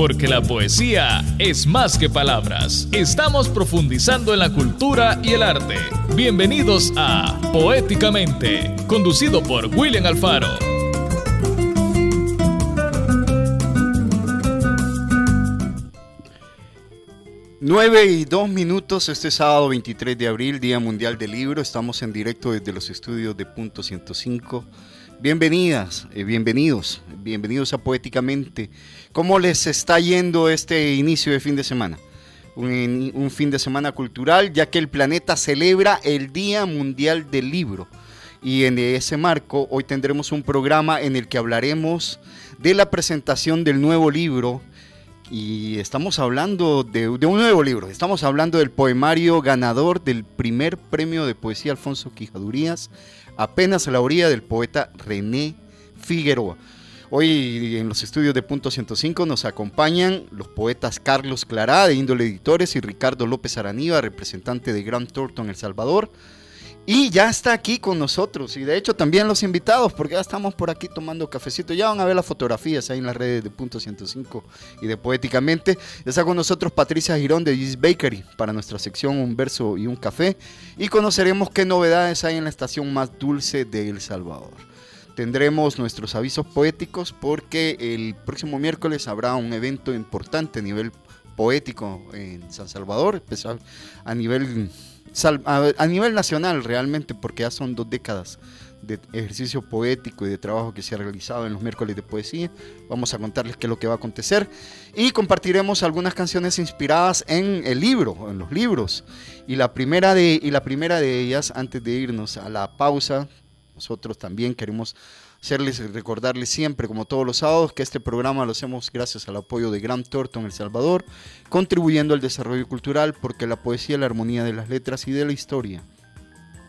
porque la poesía es más que palabras. Estamos profundizando en la cultura y el arte. Bienvenidos a Poéticamente, conducido por William Alfaro. Nueve y dos minutos este sábado 23 de abril, Día Mundial del Libro. Estamos en directo desde los estudios de Punto 105 Bienvenidas, eh, bienvenidos, bienvenidos a Poéticamente. ¿Cómo les está yendo este inicio de fin de semana? Un, un, fin de semana cultural, ya que el planeta celebra el Día Mundial del Libro. Y en ese marco, hoy tendremos un programa en el que hablaremos de la presentación del nuevo libro. Y estamos hablando de, de un nuevo libro, estamos hablando del poemario ganador del primer premio de poesía Alfonso Quijadurías apenas a la orilla del poeta René Figueroa. Hoy en los estudios de Punto 105 nos acompañan los poetas Carlos Clará, de Índole Editores, y Ricardo López Araniva, representante de Grand Thornton, El Salvador. Y ya está aquí con nosotros, y de hecho también los invitados, porque ya estamos por aquí tomando cafecito. Ya van a ver las fotografías ahí en las redes de Punto 105 y de Poéticamente. Ya está con nosotros Patricia Girón de Gis Bakery para nuestra sección Un verso y un café. Y conoceremos qué novedades hay en la estación más dulce de El Salvador. Tendremos nuestros avisos poéticos porque el próximo miércoles habrá un evento importante a nivel poético en San Salvador, a nivel a, nivel nacional realmente, porque ya son dos décadas de ejercicio poético y de trabajo que se ha realizado en los miércoles de poesía. Vamos a contarles qué es lo que va a acontecer y compartiremos algunas canciones inspiradas en el libro, en los libros. Y la primera de, y la primera de ellas, antes de irnos a la pausa, nosotros también queremos hacerles recordarles siempre, como todos los sábados, que este programa lo hacemos gracias al apoyo de Gran Torto en El Salvador, contribuyendo al desarrollo cultural, porque la poesía es la armonía de las letras y de la historia.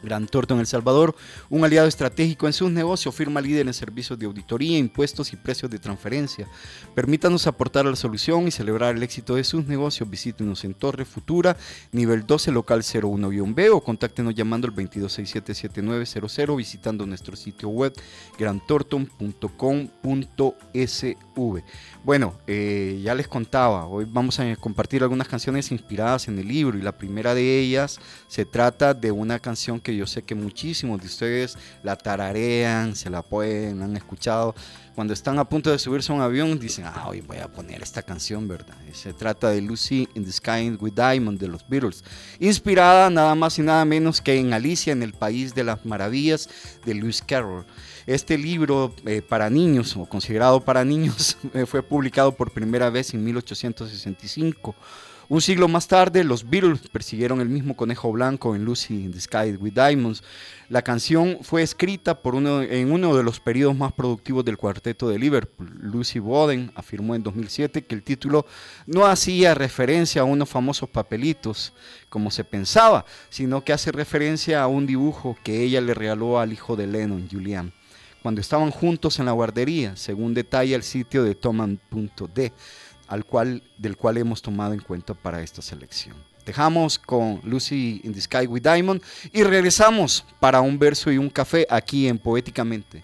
Gran Torto en El Salvador, un aliado estratégico en sus negocios, firma líder en servicios de auditoría, impuestos y precios de transferencia. Permítanos aportar a la solución y celebrar el éxito de sus negocios. Visítenos en Torre Futura, nivel 12, local 01-B o contáctenos llamando al 2267-7900 visitando nuestro sitio web grantorton.com.sv. Bueno, eh, ya les contaba, hoy vamos a compartir algunas canciones inspiradas en el libro y la primera de ellas se trata de una canción que yo sé que muchísimos de ustedes la tararean, se la pueden, han escuchado. Cuando están a punto de subirse a un avión dicen, ah, hoy voy a poner esta canción, ¿verdad? se trata de Lucy in the Sky with Diamond de los Beatles, inspirada nada más y nada menos que en Alicia en el País de las Maravillas de Lewis Carroll. Este libro eh, para niños, o considerado para niños, fue publicado por primera vez en 1865. Un siglo más tarde, los Beatles persiguieron el mismo conejo blanco en Lucy in the Sky with Diamonds. La canción fue escrita por uno, en uno de los periodos más productivos del cuarteto de Liverpool. Lucy Boden afirmó en 2007 que el título no hacía referencia a unos famosos papelitos, como se pensaba, sino que hace referencia a un dibujo que ella le regaló al hijo de Lennon, Julian cuando estaban juntos en la guardería, según detalla el sitio de Toman.d, al cual, del cual hemos tomado en cuenta para esta selección. Dejamos con Lucy in the Sky with Diamond y regresamos para un verso y un café aquí en Poéticamente.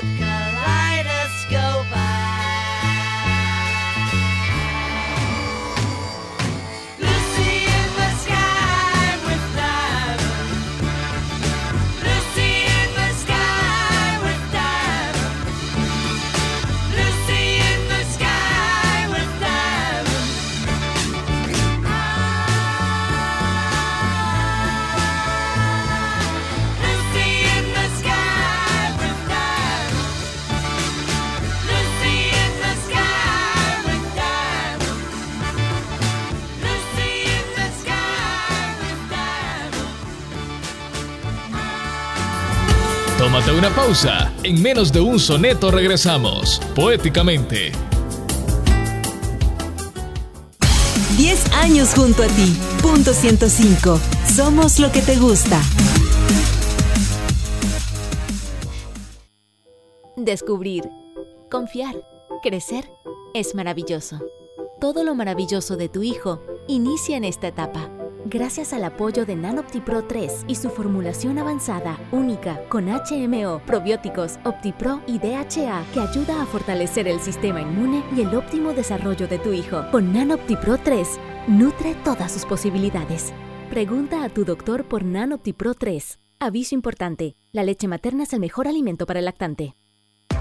una pausa. En menos de un soneto regresamos. Poéticamente. 10 años junto a ti. Punto 105. Somos lo que te gusta. Descubrir, confiar, crecer es maravilloso. Todo lo maravilloso de tu hijo inicia en esta etapa. Gracias al apoyo de NanOptiPro 3 y su formulación avanzada, única, con HMO, probióticos, OptiPro y DHA, que ayuda a fortalecer el sistema inmune y el óptimo desarrollo de tu hijo. Con NanOptiPro 3, nutre todas sus posibilidades. Pregunta a tu doctor por NanOptiPro 3. Aviso importante, la leche materna es el mejor alimento para el lactante.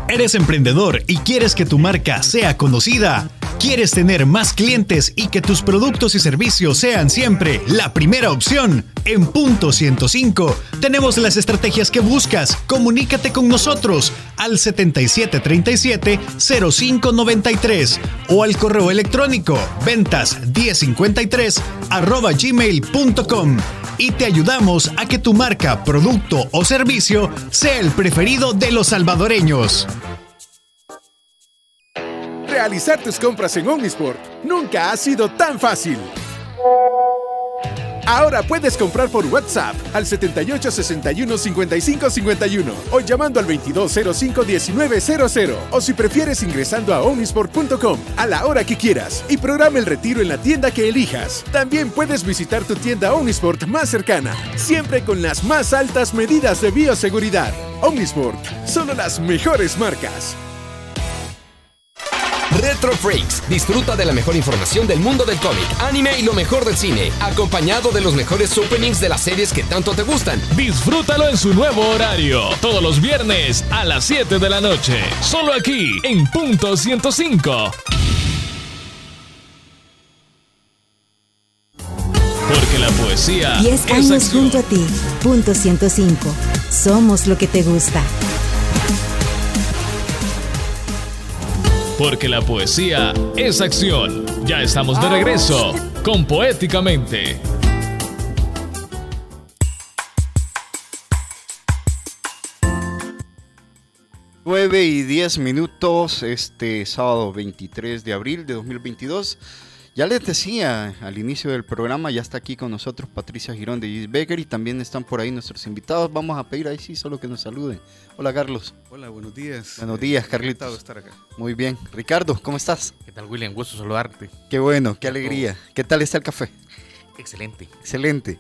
¿Eres emprendedor y quieres que tu marca sea conocida? ¿Quieres tener más clientes y que tus productos y servicios sean siempre la primera opción? En Punto 105 tenemos las estrategias que buscas. Comunícate con nosotros al 7737-0593 o al correo electrónico ventas 1053 arroba gmail.com y te ayudamos a que tu marca, producto o servicio sea el preferido de los salvadoreños. Realizar tus compras en Omnisport nunca ha sido tan fácil. Ahora puedes comprar por WhatsApp al 78 61 55 51 o llamando al 2205 1900 o si prefieres ingresando a omnisport.com a la hora que quieras y programa el retiro en la tienda que elijas. También puedes visitar tu tienda Omnisport más cercana, siempre con las más altas medidas de bioseguridad. Omnisport, solo las mejores marcas. Retro Freaks. Disfruta de la mejor información del mundo del cómic, anime y lo mejor del cine, acompañado de los mejores openings de las series que tanto te gustan. Disfrútalo en su nuevo horario, todos los viernes a las 7 de la noche, solo aquí en Punto 105. Porque la poesía 10 es años junto a ti. Punto 105. Somos lo que te gusta. Porque la poesía es acción. Ya estamos de regreso con Poéticamente. Nueve y 10 minutos este sábado 23 de abril de 2022. Ya les decía al inicio del programa, ya está aquí con nosotros Patricia Girón de Gisbecker y también están por ahí nuestros invitados. Vamos a pedir ahí sí solo que nos saluden. Hola Carlos. Hola, buenos días. Buenos días, encantado Carlitos. estar acá. Muy bien. Ricardo, ¿cómo estás? ¿Qué tal, William? Gusto saludarte. Qué bueno, qué alegría. ¿Qué tal está el café? Excelente. Excelente.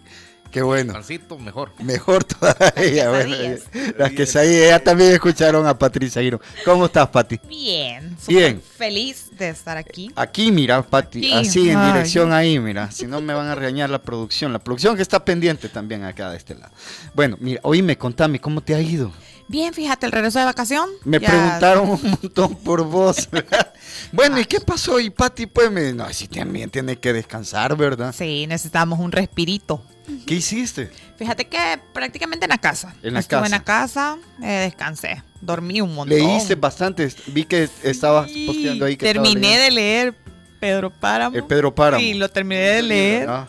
Qué bueno. Pancito, mejor. Mejor todavía. bueno, Quesadillas. las que se ya también escucharon a Patricia Girón. ¿Cómo estás, Pati? Bien, súper Bien. feliz de estar aquí. Aquí, mira, Pati, Aquí. así en Ay. dirección ahí, mira, si no me van a regañar la producción, la producción que está pendiente también acá de este lado. Bueno, mira, oíme, contame, ¿cómo te ha ido? Bien, fíjate, el regreso de vacación. Me ya- preguntaron un montón por vos. ¿verdad? bueno, ¿y qué pasó? Y Pati, pues, me... no, sí también tiene que descansar, ¿verdad? Sí, necesitamos un respirito. ¿Qué hiciste? Fíjate que prácticamente en la casa. En la Estuve casa. en la casa, eh, descansé, dormí un montón. Leíste bastante, vi que estabas Sí, posteando ahí que Terminé de leer Pedro Páramo. El Pedro Páramo. Sí, lo terminé de leer. Ah.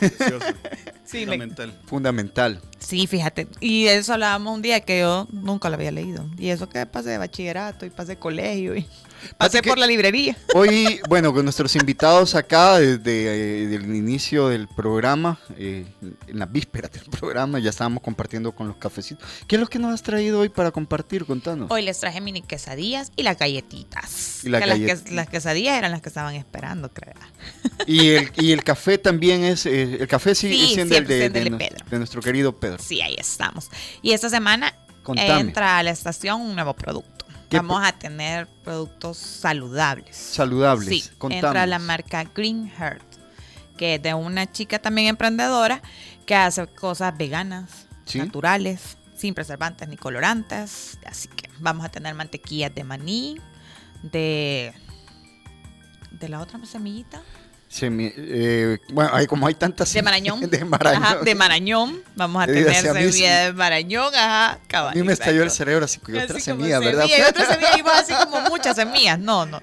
Sí, me- Fundamental. fundamental. Sí, fíjate. Y eso hablábamos un día que yo nunca lo había leído. Y eso que pasé de bachillerato y pasé de colegio y pasé por la librería. Hoy, bueno, con nuestros invitados acá desde eh, el inicio del programa, eh, en la víspera del programa, ya estábamos compartiendo con los cafecitos. ¿Qué es lo que nos has traído hoy para compartir? Contanos. Hoy les traje mini quesadillas y las galletitas. Y las Que las, que- las quesadillas eran las que estaban esperando, creo. Y el, y el café también es, eh, el café sigue Sí, siendo el de, 100% de de nos- Pedro. de nuestro querido Pedro. Sí, ahí estamos. Y esta semana Contame. entra a la estación un nuevo producto. ¿Qué Vamos a tener productos saludables. Saludables. Sí, Contanos. entra la marca Green Heart, que es de una chica también emprendedora que hace cosas veganas, Sí. naturales, sin preservantes ni colorantes. Así que vamos a tener mantequillas de maní, de de la otra semillita, Semi- eh, bueno, hay, como hay tantas. de marañón, de Marañón. Ajá, de marañón. Vamos a tener semilla de marañón, ajá, A cabal, mí me estalló el cerebro así que otra semilla, ¿verdad? semilla, y otra semilla, y así como muchas semillas. No, no.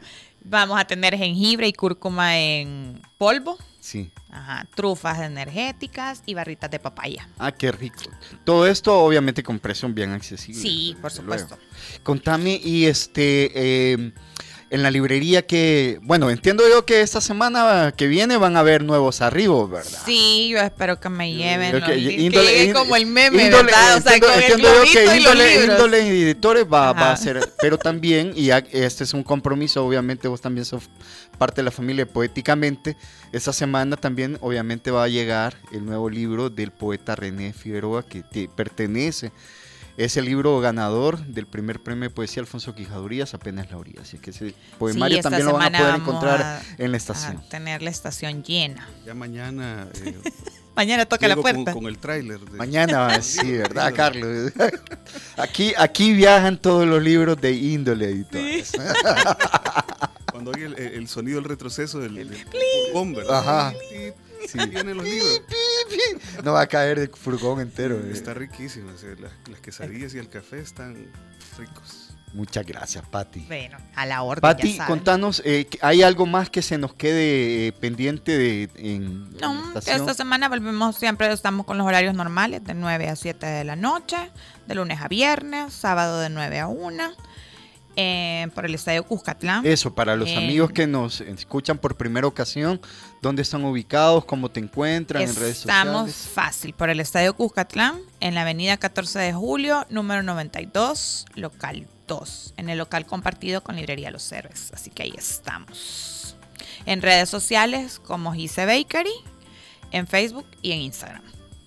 Vamos a tener jengibre y cúrcuma en polvo. Sí. Ajá, trufas energéticas y barritas de papaya. Ah, qué rico. Todo esto obviamente con precio bien accesible. Sí, por desde luego. supuesto. Contame y este eh, en la librería que, bueno, entiendo yo que esta semana que viene van a haber nuevos arribos, ¿verdad? Sí, yo espero que me lleven los que índole- que como el meme, índole- ¿verdad? O sea, entiendo- con el entiendo yo que globito y los índole, índole editores va, va a ser, pero también, y este es un compromiso, obviamente vos también sos parte de la familia poéticamente, esta semana también obviamente va a llegar el nuevo libro del poeta René Figueroa que te pertenece. Es el libro ganador del primer premio de poesía Alfonso Quijadurías, apenas la orilla. Así que ese poemario también lo van a poder encontrar a- en la a estación. tener la estación llena. Ya mañana. eh, Mañana toca la llego con- puerta. Con, el tráiler. de- Mañana, sí, ¿verdad, Carlos? Aquí, aquí viajan todos los libros de índole editores. Cuando oye el, el sonido del retroceso del, ¿verdad? Ajá. Sí. Vienen los libros. No va a caer el furgón entero. eh. Está riquísimo. o sea, las, las quesadillas y el café están ricos. Muchas gracias, Pati. Bueno, a la orden. Pati, ya saben. contanos, eh, ¿hay algo más que se nos quede eh, pendiente de, en, en la No, esta semana volvemos, siempre estamos con los horarios normales, de 9 a 7 de la noche, de lunes a viernes, sábado de 9 a 1, eh, por el Estadio Cuscatlán. Eso, para los Eh, amigos que nos escuchan por primera ocasión, ¿dónde están ubicados? ¿Cómo te encuentran en redes Estamos sociales? fácil por el Estadio Cuscatlán, en la avenida 14 de julio, número 92, local 2, en el local compartido con Librería Los Héroes. Así que ahí estamos. En redes sociales como Gise Bakery, en Facebook y en Instagram.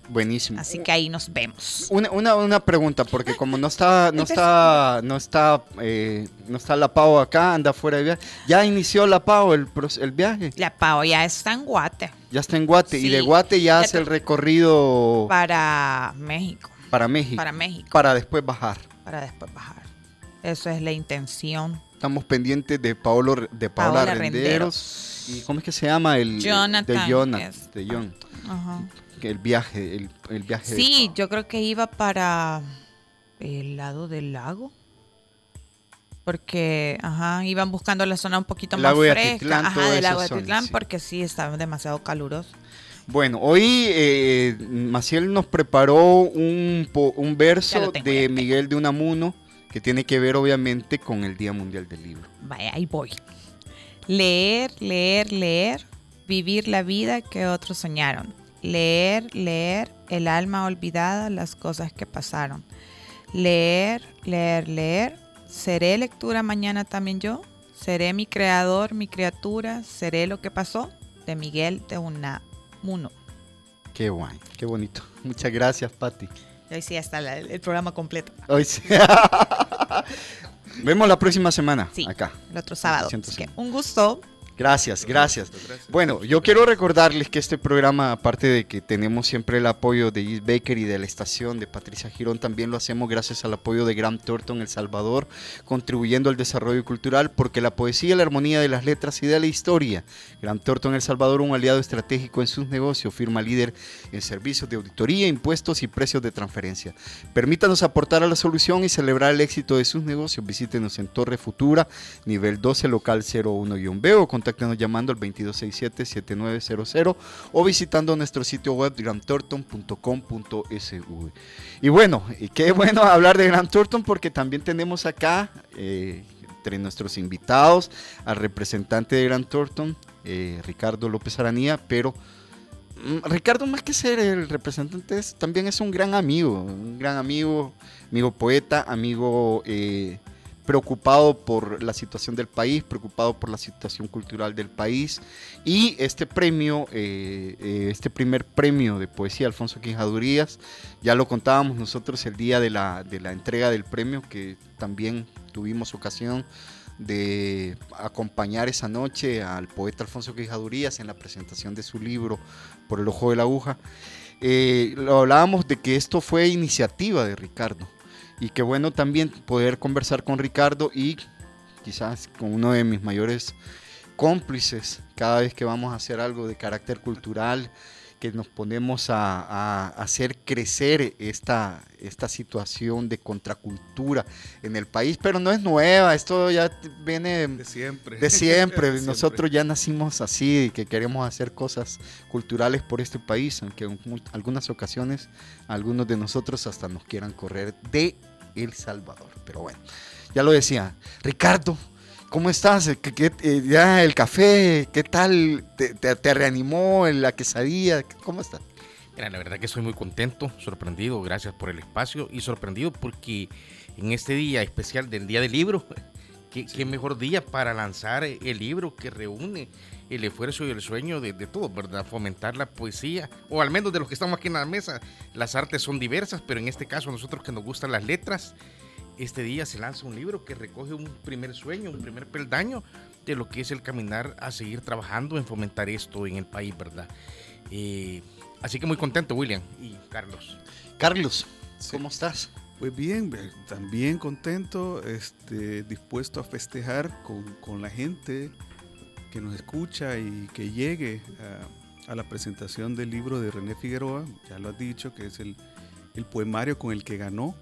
Buenísimo. Así que ahí nos vemos. Una, una, una pregunta, porque como no está, no está, no está, eh, no está la Pau acá, anda fuera de viaje. ¿Ya inició la Pau el, el viaje? La Pau ya está en Guate Ya está en Guate y de Guate ya ya hace el recorrido para México, para México. para México, Para después bajar. para después bajar. Eso es la intención. Estamos pendientes de Paolo, de Paola, Paola Renderos. ¿Y cómo es que se llama el Jonathan, de Jonathan, de John? Ajá. El viaje, el, el viaje. de Sí, yo creo que iba para el lado del lago. Porque, ajá, iban buscando la zona un poquito más fresca. Atitlán, ajá, del lago de Atitlán, sí. porque sí, estaba demasiado caluroso. Bueno, hoy eh, Maciel nos preparó un, po- un verso tengo, de. Miguel de Unamuno que tiene que ver obviamente con el Día Mundial del Libro. Vaya, ahí voy. Leer, leer, leer, vivir la vida que otros soñaron. Leer, leer, el alma olvidada, las cosas que pasaron. Leer, leer, leer, seré lectura mañana también yo. Seré mi creador, mi criatura, seré lo que pasó. De Miguel de Unamuno. Qué guay, qué bonito. Muchas gracias, Pati. Y hoy sí la- el programa completo. Hoy sí. Vemos la próxima semana Sí. acá. El otro sábado. Así 105. que un gusto. Gracias, gracias. Bueno, yo quiero recordarles que este programa, aparte de que tenemos siempre el apoyo de East Baker y de la estación de Patricia Girón, también lo hacemos gracias al apoyo de Graham Thornton El Salvador, contribuyendo al desarrollo cultural, porque la poesía, la armonía de las letras y de la historia. Graham Thornton El Salvador, un aliado estratégico en sus negocios, firma líder en servicios de auditoría, impuestos y precios de transferencia. Permítanos aportar a la solución y celebrar el éxito de sus negocios. Visítenos en Torre Futura, nivel 12, local 01-B o contáctenos llamando al 2267-7900 o visitando nuestro sitio web grantorton.com.sv. Y bueno, y qué bueno hablar de Gran Thornton porque también tenemos acá eh, entre nuestros invitados al representante de Gran Thornton, eh, Ricardo López Aranía, pero mm, Ricardo más que ser el representante es- también es un gran amigo, un gran amigo, amigo poeta, amigo eh, preocupado por la situación del país, preocupado por la situación cultural del país y este premio, eh, eh, este primer premio de poesía Alfonso Quijadurías, ya lo contábamos nosotros el día de la, de la entrega del premio que también tuvimos ocasión de acompañar esa noche al poeta Alfonso Quijadurías en la presentación de su libro Por el ojo de la aguja. Eh, lo hablábamos de que esto fue iniciativa de Ricardo y que bueno también poder conversar con Ricardo y quizás con uno de mis mayores cómplices cada vez que vamos a hacer algo de carácter cultural, que nos ponemos a, a hacer crecer esta, esta situación de contracultura en el país, pero no es nueva, esto ya viene De siempre. de siempre. De Nosotros ya nacimos así, y que queremos hacer cosas culturales por este país, aunque en algunas ocasiones algunos de nosotros hasta nos quieran correr de El Salvador. Pero bueno, ya lo decía. Ricardo, ¿cómo estás? ¿Qué, qué- eh, ya el café, ¿qué tal? ¿Te, te- te reanimó en la quesadilla? ¿Cómo estás? Mira, la verdad que soy muy contento, sorprendido, gracias por el espacio y sorprendido porque en este día especial del Día del Libro, qué, qué mejor día para lanzar el libro que reúne el esfuerzo y el sueño de, de todos, ¿verdad? Fomentar la poesía, o al menos de los que estamos aquí en la mesa. Las artes son diversas, pero en este caso a nosotros que nos gustan las letras, este día se lanza un libro que recoge un primer sueño, un primer peldaño de lo que es el caminar a seguir trabajando en fomentar esto en el país, ¿verdad? Eh, así que muy contento, William y Carlos. Carlos, ¿cómo estás? Pues bien, eh, también contento, este, dispuesto a festejar con, con la gente que nos escucha y que llegue a, la presentación del libro de René Figueroa, ya lo has dicho, que es el, el poemario con el que ganó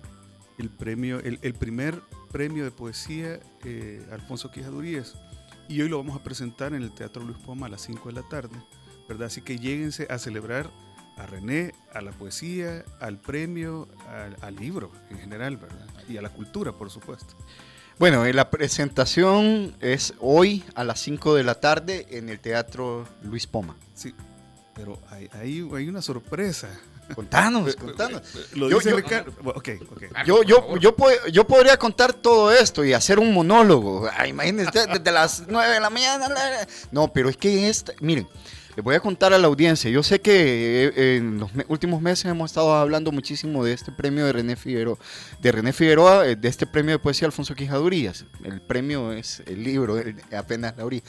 el premio, el primer premio de poesía eh, Alfonso Quijaduríez. Y hoy lo vamos a presentar en el Teatro Luis Poma a las 5 de la tarde, ¿verdad? Así que lléguense a celebrar a René, a la poesía, al premio, al, al libro en general, ¿verdad? Y a la cultura, por supuesto. Bueno, eh, la presentación es hoy a las 5 de la tarde en el Teatro Luis Poma. Sí, pero hay, hay, hay una sorpresa. Contanos, contanos. Lo Yo- dice yo- Ricardo. Bueno, Ok, ok. Yo, yo, yo, yo podría contar todo esto y hacer un monólogo. Ay, imagínense, desde las 9 de la mañana. No, pero es que esta, miren, les voy a contar a la audiencia. Yo sé que eh, en los últimos meses hemos estado hablando muchísimo de este premio de René Figueroa, de René Figueroa, eh, de este premio de poesía Alfonso Quijadurías. El premio es el libro, apenas la abrí.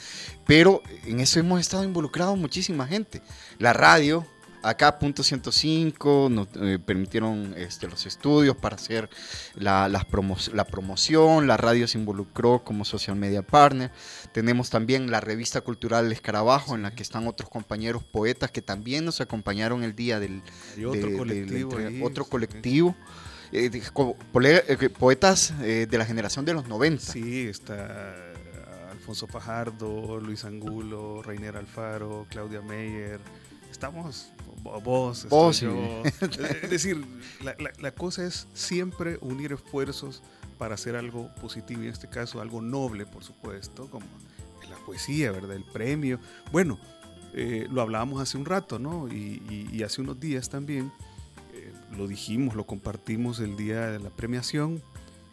Pero en eso hemos estado involucrados muchísima gente. La radio, acá punto 105 nos eh, permitieron este, los estudios para hacer la, las promo- la promoción, la radio se involucró como social media partner, tenemos también la revista cultural El Escarabajo en la que están otros compañeros poetas que también nos acompañaron el día del Hay otro de- de la colectivo ahí, otro eh, poetas eh, de la generación de los 90. Sí, está Alfonso Fajardo, Luis Angulo, Reiner Alfaro, Claudia Meyer. Estamos, vo- vos, Vos, yo. Es decir, la, la- la cosa es siempre unir esfuerzos para hacer algo positivo y en este caso algo noble, por supuesto, como la poesía, ¿verdad? El premio. Bueno, eh, lo hablábamos hace un rato, ¿no? Y, y- y hace unos días también eh, lo dijimos, lo compartimos el día de la premiación.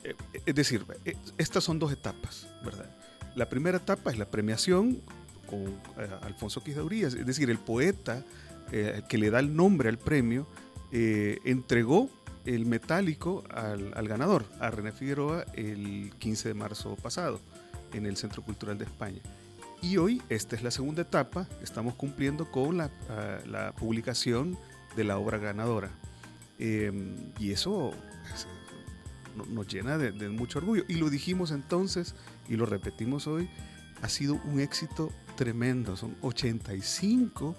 Eh, es decir, eh, estas son dos etapas, ¿verdad? La primera etapa es la premiación con eh, Alfonso Quijaurías, es decir, el poeta eh, que le da el nombre al premio eh, entregó el metálico al, al ganador, a René Figueroa, el 15 de marzo pasado en el Centro Cultural de España. Y hoy, esta es la segunda etapa, estamos cumpliendo con la, ah, la publicación de la obra ganadora. Eh, y eso es, no- nos llena de, de mucho orgullo. Y lo dijimos entonces y lo repetimos hoy, ha sido un éxito tremendo. Son 85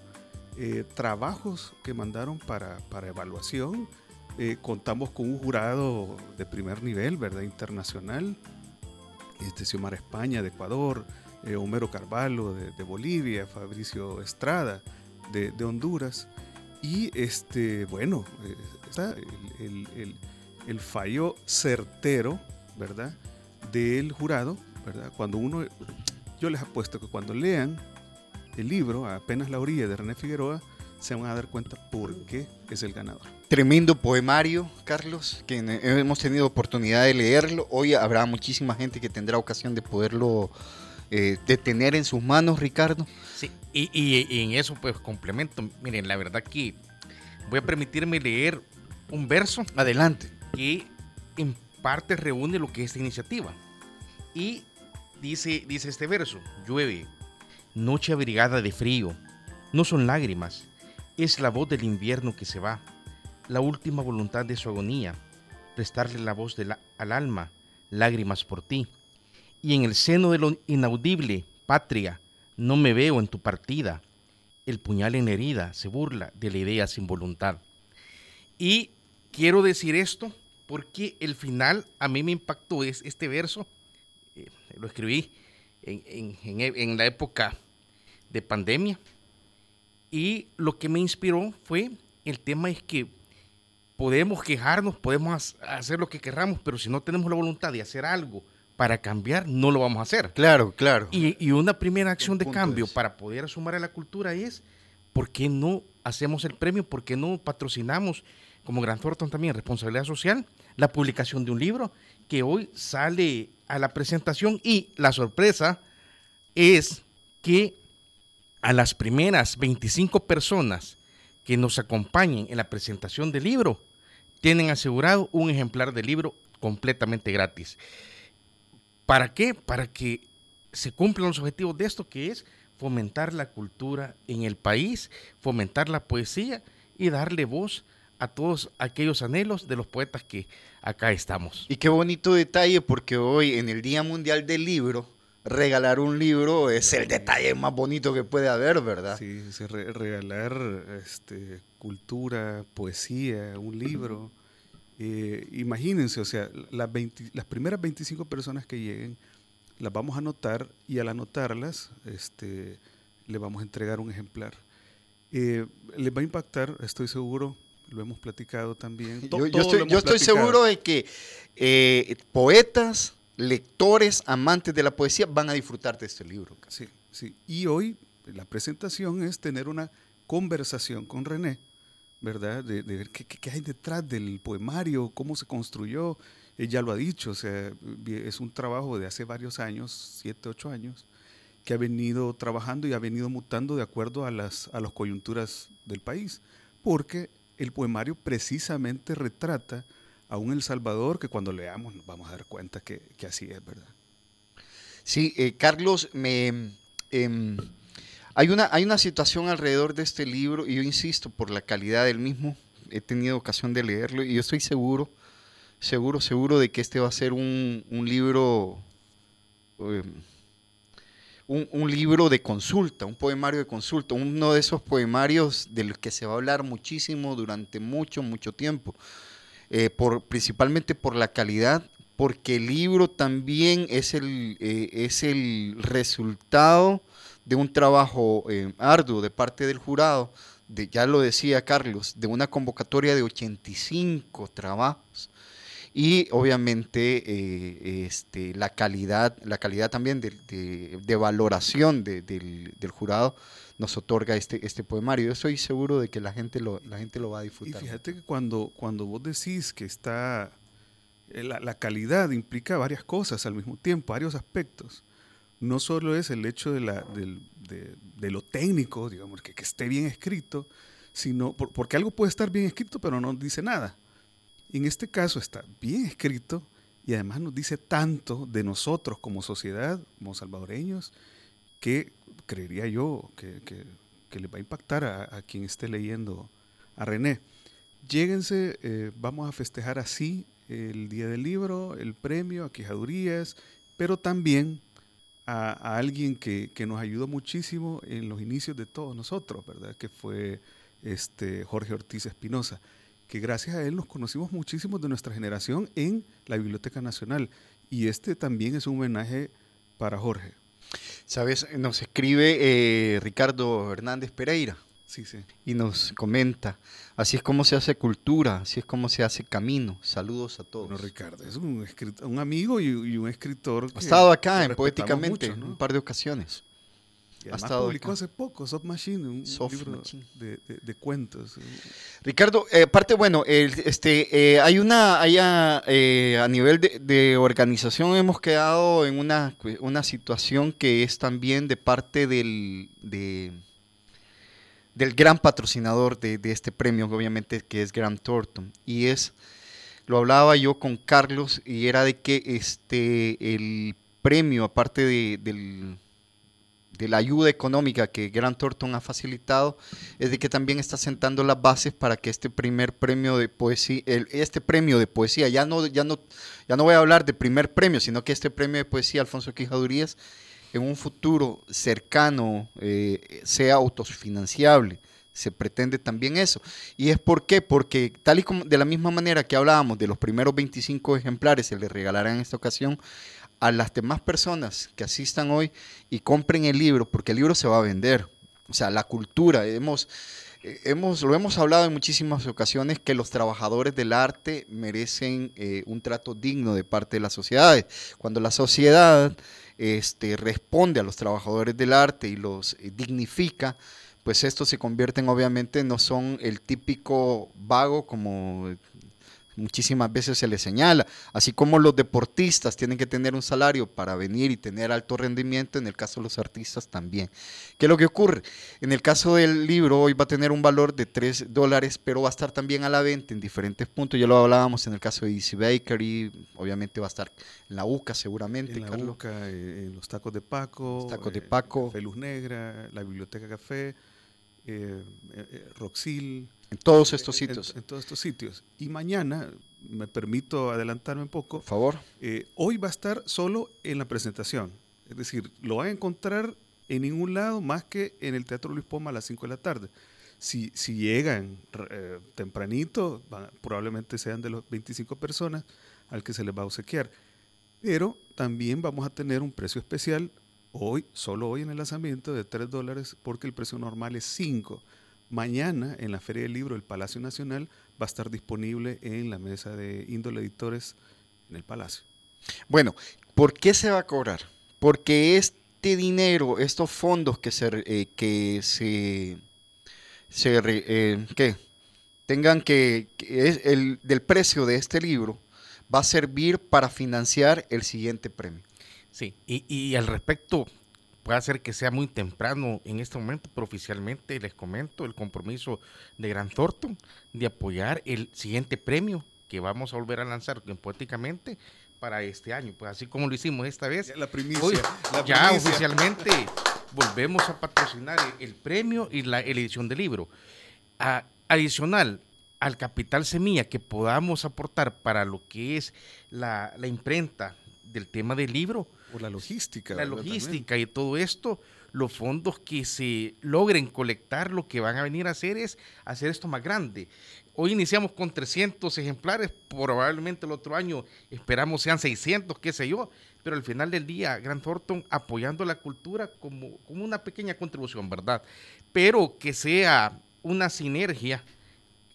eh, trabajos que mandaron para, para evaluación. Eh, contamos con un jurado de primer nivel, ¿verdad? Internacional. Este Xiomara España de Ecuador, eh, Homero Carvalho de, Bolivia, Fabricio Estrada de, Honduras. Y este, bueno, está el- el fallo certero, ¿verdad? Del jurado, ¿verdad? Cuando uno, yo les apuesto que cuando lean el libro, apenas la orilla de René Figueroa, se van a dar cuenta por qué es el ganador. Tremendo poemario, Carlos, que hemos tenido oportunidad de leerlo. Hoy habrá muchísima gente que tendrá ocasión de poderlo eh, de tener en sus manos, Ricardo. Sí, y, y- y en eso pues complemento. Miren, la verdad que voy a permitirme leer un verso. Adelante. Que en parte reúne lo que es esta iniciativa. Y dice, dice este verso, llueve, noche abrigada de frío, no son lágrimas, es la voz del invierno que se va, la última voluntad de su agonía, prestarle la voz al alma, lágrimas por ti. Y en el seno de lo inaudible, patria, no me veo en tu partida. El puñal en herida se burla de la idea sin voluntad. Y quiero decir esto porque el final a mí me impactó es este verso. Lo escribí en, en- en e- en la época de pandemia. Y lo que me inspiró fue el tema es que podemos quejarnos, podemos ha- hacer lo que querramos, pero si no tenemos la voluntad de hacer algo para cambiar, no lo vamos a hacer. Claro, claro. Y, y una primera acción de cambio es. para poder sumar a la cultura es, ¿por qué no hacemos el premio? ¿Por qué no patrocinamos, como Gran Thornton también, responsabilidad social, la publicación de un libro que hoy sale a la presentación? Y la sorpresa es que a las primeras 25 personas que nos acompañen en la presentación del libro, tienen asegurado un ejemplar del libro completamente gratis. ¿Para qué? Para que se cumplan los objetivos de esto, que es fomentar la cultura en el país, fomentar la poesía y darle voz a todos aquellos anhelos de los poetas que acá estamos. Y qué bonito detalle, porque hoy en el Día Mundial del Libro, regalar un libro es el detalle más bonito que puede haber, ¿verdad? Sí, sí, re- regalar este, cultura, poesía, un libro. Eh, imagínense, o sea, las, 20 las primeras 25 personas que lleguen, las vamos a anotar y al anotarlas, este, le vamos a entregar un ejemplar. Eh, les va a impactar, estoy seguro, lo hemos platicado también. to- Yo, yo estoy, yo estoy seguro de que eh, poetas, lectores, amantes de la poesía van a disfrutar de este libro. Sí, sí. Y hoy la presentación es tener una conversación con René, ¿verdad? De, de ver qué, qué- hay detrás del poemario, cómo se construyó. Ella lo ha dicho, o sea, es un trabajo de hace varios años, siete, ocho años, que ha venido trabajando y ha venido mutando de acuerdo a las, a las coyunturas del país. Porque el poemario precisamente retrata a un El Salvador que cuando leamos nos vamos a dar cuenta que, que así es, ¿verdad? Sí, eh, Carlos, me, em, hay, una, hay una situación alrededor de este libro y yo insisto por la calidad del mismo. He tenido ocasión de leerlo y yo estoy seguro, seguro, seguro de que este va a ser un, un libro, em, un, libro de consulta, un poemario de consulta, uno de esos poemarios del que se va a hablar muchísimo durante mucho, mucho tiempo eh, por, principalmente por la calidad, porque el libro también es el, eh, es el resultado de un trabajo eh, arduo de parte del jurado, de, ya lo decía Carlos, de una convocatoria de 85 trabajos. Y obviamente eh, este, la calidad, la calidad también de, de- de valoración de- del, del jurado nos otorga este, este poemario. Yo estoy seguro de que la gente lo, la gente lo va a Y disfrutar. fíjate que cuando, cuando vos decís que está, eh, la, la calidad implica varias cosas al mismo tiempo, varios aspectos. No solo es el hecho de, la, del- de, de lo técnico, digamos, que, que esté bien escrito, sino por- porque algo puede estar bien escrito pero no dice nada. En este caso está bien escrito y además nos dice tanto de nosotros como sociedad, como salvadoreños, que creería yo que, que, le va a impactar a, quien esté leyendo a René. Lléguense, eh, vamos a festejar así el Día del Libro, el premio a Quejadurías, pero también a, a alguien que, que nos ayudó muchísimo en los inicios de todos nosotros, ¿verdad? Que fue este Jorge Ortiz Espinosa, que gracias a él nos conocimos muchísimos de nuestra generación en la Biblioteca Nacional. Y este también es un homenaje para Jorge. Sabes, nos escribe eh, Ricardo Hernández Pereira. Sí, sí. Y nos comenta, así es como se hace cultura, así es como se hace camino. Saludos a todos. Bueno, Ricardo, es un, escrit- un amigo y, y un escritor. Ha estado acá en Poéticamente mucho, ¿no? un par de ocasiones. Ha además publicó acá. hace poco Soft Machine, un Soft libro Machine. De, de- de cuentos. Ricardo, eh, aparte, bueno, el- este, eh, hay una, hay a, eh, a nivel de, de organización hemos quedado en una, una situación que es también de parte del, de- del gran patrocinador de, de este premio, obviamente, que es Grant Thornton. Y es, lo hablaba yo con Carlos, y era de que este, el premio, aparte de, del, de la ayuda económica que Grant Thornton ha facilitado, es de que también está sentando las bases para que este primer premio de poesía, este premio de poesía, ya no, ya no, ya no voy a hablar de primer premio, sino que este premio de poesía Alfonso Quijadurías en un futuro cercano eh, sea autofinanciable. Se pretende también eso. ¿Y es por qué? Porque tal y como de la misma manera que hablábamos de los primeros 25 ejemplares se les regalarán en esta ocasión, a las demás personas que asistan hoy y compren el libro, porque el libro se va a vender. O sea, la cultura, hemos, eh, hemos, lo hemos hablado en muchísimas ocasiones, que los trabajadores del arte merecen eh, un trato digno de parte de las sociedades. Cuando la sociedad este, responde a los trabajadores del arte y los eh, dignifica, pues estos se convierten obviamente, no son el típico vago como muchísimas veces se les señala, así como los deportistas tienen que tener un salario para venir y tener alto rendimiento, en el caso de los artistas también. ¿Qué es lo que ocurre? En el caso del libro, hoy va a tener un valor de 3 dólares, pero va a estar también a la venta en diferentes puntos. Ya lo hablábamos en el caso de Easy Bakery, obviamente va a estar en la UCA seguramente, En la Carlos. Boca, eh, los tacos de Paco, Los tacos de eh, Paco. Negra, la Biblioteca Café, eh, eh, eh, Roxil. En todos estos sitios. En, todos estos sitios. Y mañana, me permito adelantarme un poco. Por favor. eh, hoy va a estar solo en la presentación. Es decir, lo van a encontrar en ningún lado más que en el Teatro Luis Poma a las 5 de la tarde. Si, si llegan tempranito, van- probablemente sean de los 25 personas al que se les va a obsequiar. Pero también vamos a tener un precio especial hoy, solo hoy en el lanzamiento, de 3 dólares, porque el precio normal es 5. Mañana en la Feria del Libro del Palacio Nacional va a estar disponible en la mesa de índole editores en el Palacio. Bueno, ¿por qué se va a cobrar? Porque este dinero, estos fondos que se, eh, que se, se eh, ¿qué? tengan que, que es el del precio de este libro va a servir para financiar el siguiente premio. Sí, y, y al respecto, puede ser que sea muy temprano en este momento, pero oficialmente les comento el compromiso de Gran Thornton de apoyar el siguiente premio que vamos a volver a lanzar en Poéticamente para este año. Pues así como lo hicimos esta vez. la primicia, hoy la ya primicia. oficialmente volvemos a patrocinar el, el premio y la edición del libro. A- adicional al capital semilla que podamos aportar para lo que es la, la imprenta del tema del libro, Por la logística. la logística y todo esto, los fondos que se logren colectar, lo que van a venir a hacer es hacer esto más grande. Hoy iniciamos con 300 ejemplares, probablemente el otro año esperamos sean 600, qué sé yo, pero al final del día, Grant Thornton apoyando la cultura como, como una pequeña contribución, ¿verdad? Pero que sea una sinergia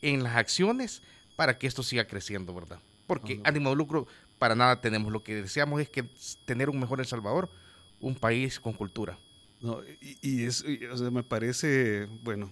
en las acciones para que esto siga creciendo, ¿verdad? Porque ánimo de lucro para nada tenemos. Lo que deseamos es que tener un mejor El Salvador, un país con cultura. No, y, y es, y, o sea, me parece, bueno,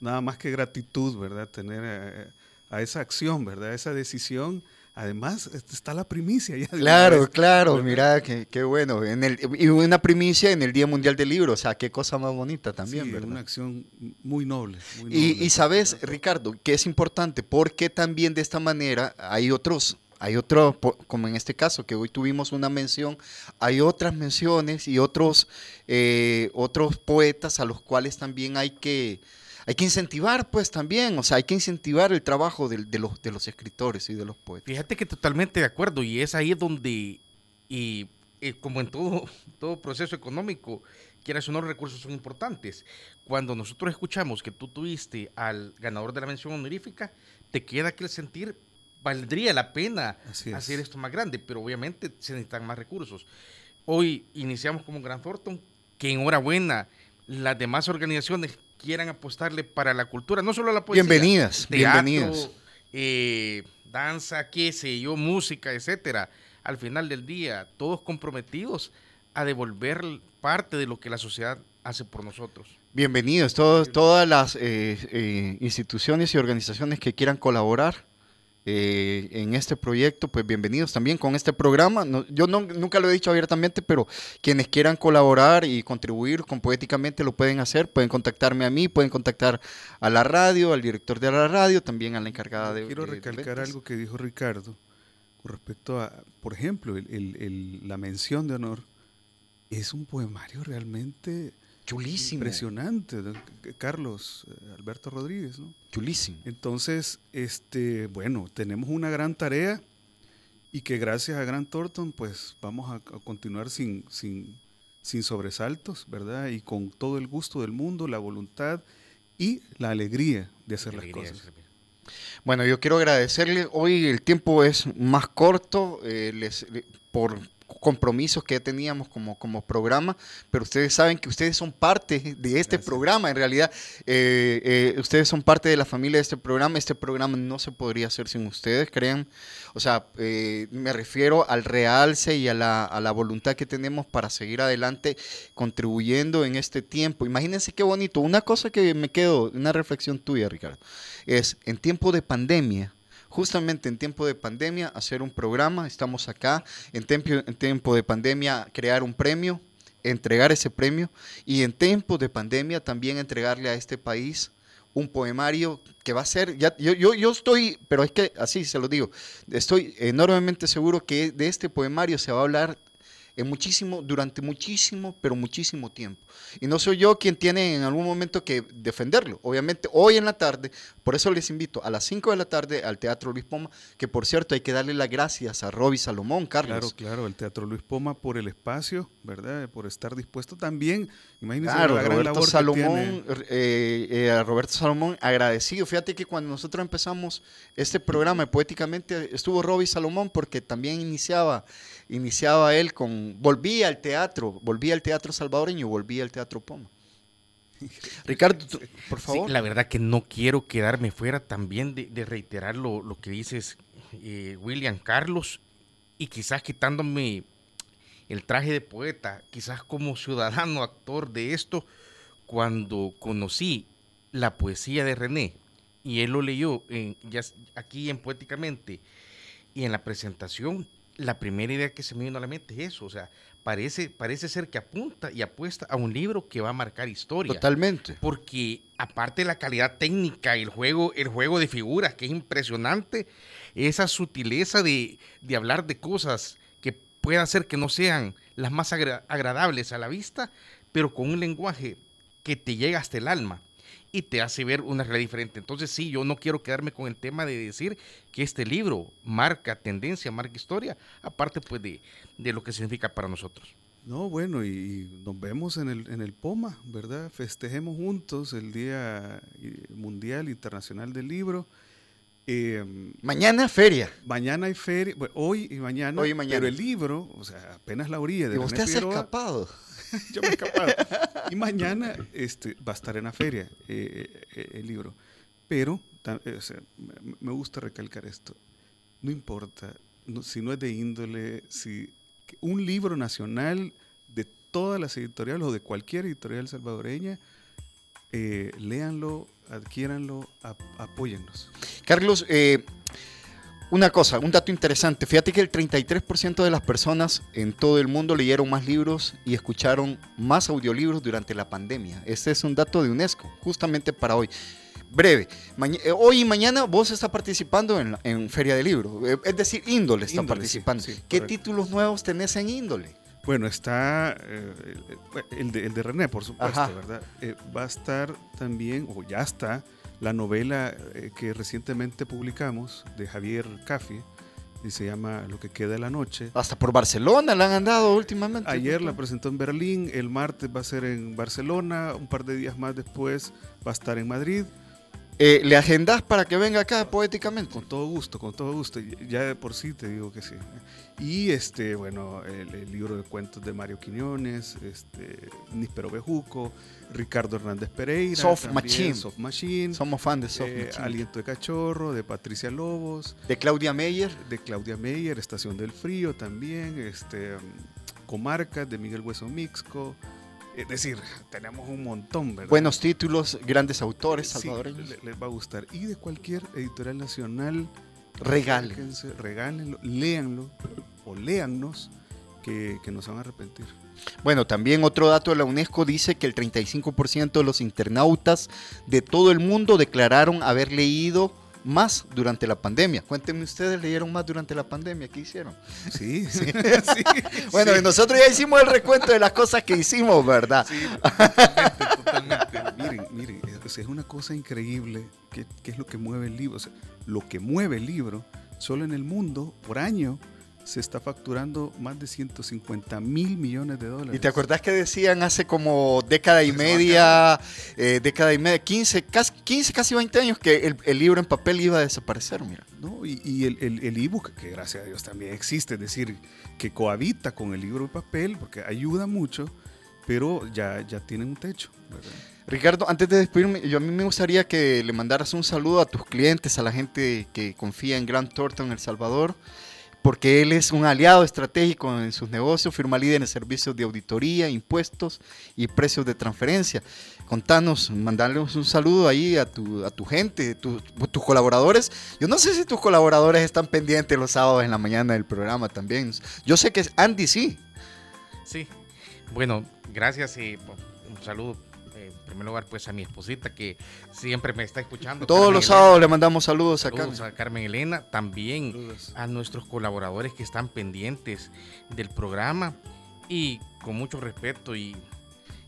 nada más que gratitud, ¿verdad? Tener eh, a esa acción, ¿verdad? Esa decisión. Además, este, está la primicia ya. Claro, vez, claro, ¿verdad? mira, qué, qué bueno. En el, y una primicia en el Día Mundial del Libro, o sea, qué cosa más bonita también, Sí, ¿verdad? una acción muy noble. muy Y, noble. y sabes, Ricardo, que es importante porque también de esta manera hay otros, hay otro, como en este caso, que hoy tuvimos una mención, hay otras menciones y otros, eh, otros poetas a los cuales también hay que, hay que incentivar, pues también, o sea, hay que incentivar el trabajo de, los, de los escritores y de los poetas. Fíjate que totalmente de acuerdo y es ahí donde, y, como en todo, todo proceso económico, quieras o no, los recursos son importantes. Cuando nosotros escuchamos que tú tuviste al ganador de la mención honorífica, te queda aquel sentir, valdría la pena es. hacer esto más grande, pero obviamente se necesitan más recursos. hoy iniciamos como Gran Thornton, que enhorabuena, las demás organizaciones quieran apostarle para la cultura, no solo la poesía. Bienvenidas, teatro, bienvenidas. eh, danza, qué sé yo, música, etcétera. Al final del día, todos comprometidos a devolver parte de lo que la sociedad hace por nosotros. Bienvenidos, todos, todas las eh, eh, instituciones y organizaciones que quieran colaborar eh, en este proyecto, pues bienvenidos también con este programa. No- yo no- nunca lo he dicho abiertamente, pero quienes quieran colaborar y contribuir con Poéticamente lo pueden hacer. Pueden contactarme a mí, pueden contactar a la radio, al director de la radio, también a la encargada de... Quiero de- recalcar algo que dijo Ricardo con respecto a, por ejemplo, el- el- el- la mención de honor. Es un poemario realmente Chulísimo. impresionante, Carlos eh, Alberto Rodríguez, ¿no? Chulísimo. Entonces, este, bueno, tenemos una gran tarea y que gracias a Grant Thornton, pues vamos a, a continuar sin, sin, sin sobresaltos, ¿verdad? Y con todo el gusto del mundo, la voluntad y la alegría de hacer las Alegría cosas. Bueno, yo quiero agradecerle. Hoy el tiempo es más corto eh, les- le- por compromisos que teníamos como, como programa, pero ustedes saben que ustedes son parte de este programa. En realidad, eh, eh, ustedes son parte de la familia de este programa. Este programa no se podría hacer sin ustedes, crean. O sea, eh, me refiero al realce y a la, a la voluntad que tenemos para seguir adelante contribuyendo en este tiempo. Imagínense qué bonito. Una cosa que me quedo, una reflexión tuya, Ricardo, es en tiempo de pandemia, justamente en tiempo de pandemia, hacer un programa. Estamos acá, en, en tiempo de pandemia, crear un premio, entregar ese premio y en tiempo de pandemia también entregarle a este país un poemario que va a ser, ya, yo, yo, yo estoy, pero es que así se lo digo, estoy enormemente seguro que de este poemario se va a hablar en muchísimo, durante muchísimo, pero muchísimo tiempo. Y no soy yo quien tiene en algún momento que defenderlo. Obviamente, hoy en la tarde, por eso les invito a las 5 de la tarde al Teatro Luis Poma, que por cierto hay que darle las gracias a Roby Salomón, Carlos. Claro, claro, el Teatro Luis Poma por el espacio, ¿verdad? Por estar dispuesto también. Imagínense Claro, la gran Roberto labor que Salomón, tiene. eh, eh, a Roberto Salomón, agradecido. Fíjate que cuando nosotros empezamos este programa, poéticamente, estuvo Roby Salomón porque también iniciaba, iniciaba él con, volvía al teatro, volvía al teatro salvadoreño, volvía al teatro Poma. Ricardo, tú- por Sí, favor. la verdad que no quiero quedarme fuera también de, de reiterar lo, lo que dices, eh, William Carlos, y quizás quitándome el traje de poeta, quizás como ciudadano, actor de esto, cuando conocí la poesía de René, y él lo leyó en- ya s- aquí en Poéticamente, y en la presentación, la primera idea que se me vino a la mente es eso, o sea, parece, parece ser que apunta y apuesta a un libro que va a marcar historia. Totalmente. Porque aparte de la calidad técnica, el juego, el juego de figuras, que es impresionante, esa sutileza de, de hablar de cosas que puedan ser que no sean las más agra- agradables a la vista, pero con un lenguaje que te llega hasta el alma y te hace ver una realidad diferente. Entonces sí, yo no quiero quedarme con el tema de decir que este libro marca tendencia, marca historia, aparte pues de, de lo que significa para nosotros. No, bueno, y, nos vemos en el, en el POMA, ¿verdad? Festejemos juntos el Día eh, Mundial Internacional del Libro. Eh, Mañana feria. mañana hay feria, bueno, hoy y mañana, Hoy y mañana. pero el libro, o sea, apenas la orilla de Y usted René se ha Figueroa, escapado. yo me he escapado. Y mañana este, va a estar en la feria eh, eh, el libro. Pero eh, o sea, me, gusta recalcar esto. No importa si no es de índole, si un libro nacional de todas las editoriales o de cualquier editorial salvadoreña, eh, léanlo, adquiéranlo, ap- apóyennos. Carlos, eh, una cosa, un dato interesante. Fíjate que el 33% de las personas en todo el mundo leyeron más libros y escucharon más audiolibros durante la pandemia. Este es un dato de UNESCO, justamente para hoy. Breve. Maña- eh, hoy y mañana vos estás participando en, en Feria de Libro. Eh, es decir, Índole está Índole, participando. sí, ¿Qué correcto. títulos nuevos tenés en Índole? Bueno, está eh, el, el de, el de René, por supuesto, Ajá. ¿verdad? Eh, va a estar también, o ya está, la novela eh, que recientemente publicamos de Javier Caffi, y se llama Lo que queda de la noche. Hasta por Barcelona la han andado últimamente. Ayer la presentó en Berlín, el martes va a ser en Barcelona, un par de días más después va a estar en Madrid. Eh, ¿Le agendas para que venga acá poéticamente? Con todo gusto, con todo gusto. Ya de por sí te digo que sí. Y este, bueno, el, el libro de cuentos de Mario Quiñones, este, Níspero Bejuco, Ricardo Hernández Pereira. Soft también, Machine. Soft Machine. Somos fan de Soft eh, Machine. Aliento de Cachorro, de Patricia Lobos. De Claudia Meyer. De Claudia Meyer, Estación del Frío también. Este, mm, Comarcas, de Miguel Hueso Mixco. Es decir, tenemos un montón, ¿verdad? Buenos títulos, grandes autores salvadoreños. le- les va a gustar. Y de cualquier editorial nacional, Regalen. regálenlo, léanlo o léannos que, que no se van a arrepentir. Bueno, también otro dato de la UNESCO dice que el 35% de los internautas de todo el mundo declararon haber leído más durante la pandemia. Cuéntenme ustedes, ¿leyeron más durante la pandemia? ¿Qué hicieron? Sí, Sí. sí, bueno, sí. y nosotros ya hicimos el recuento de las cosas que hicimos, ¿verdad? Sí, totalmente, totalmente. Miren, miren, es, sea, es una cosa increíble que, que es lo que mueve el libro. O sea, lo que mueve el libro, solo en el mundo, por año, se está facturando más de 150 mil millones de dólares. ¿Y te acordás que decían hace como década y media, eh, década y media, 15, casi, 15, casi 20 años que el, el libro en papel iba a desaparecer, mira? ¿no? Y, y el, el, el ebook, que gracias a Dios también existe, es decir, que cohabita con el libro de papel, porque ayuda mucho, pero ya, ya tienen un techo. ¿verdad? Ricardo, antes de despedirme, yo a mí me gustaría que le mandaras un saludo a tus clientes, a la gente que confía en Thornton en El Salvador, porque él es un aliado estratégico en sus negocios, firma líder en servicios de auditoría, impuestos y precios de transferencia. Contanos, mandarles un saludo ahí a tu, a tu gente, tu- tus colaboradores. Yo no sé si tus colaboradores están pendientes los sábados en la mañana del programa también. Yo sé que Andy sí. Sí. Bueno, gracias y un saludo primer lugar pues a mi esposita que siempre me está escuchando. Todos Carmen los Elena. sábados le mandamos saludos. Saludos a Carmen Elena, también a nuestros colaboradores que están pendientes del programa y con mucho respeto y,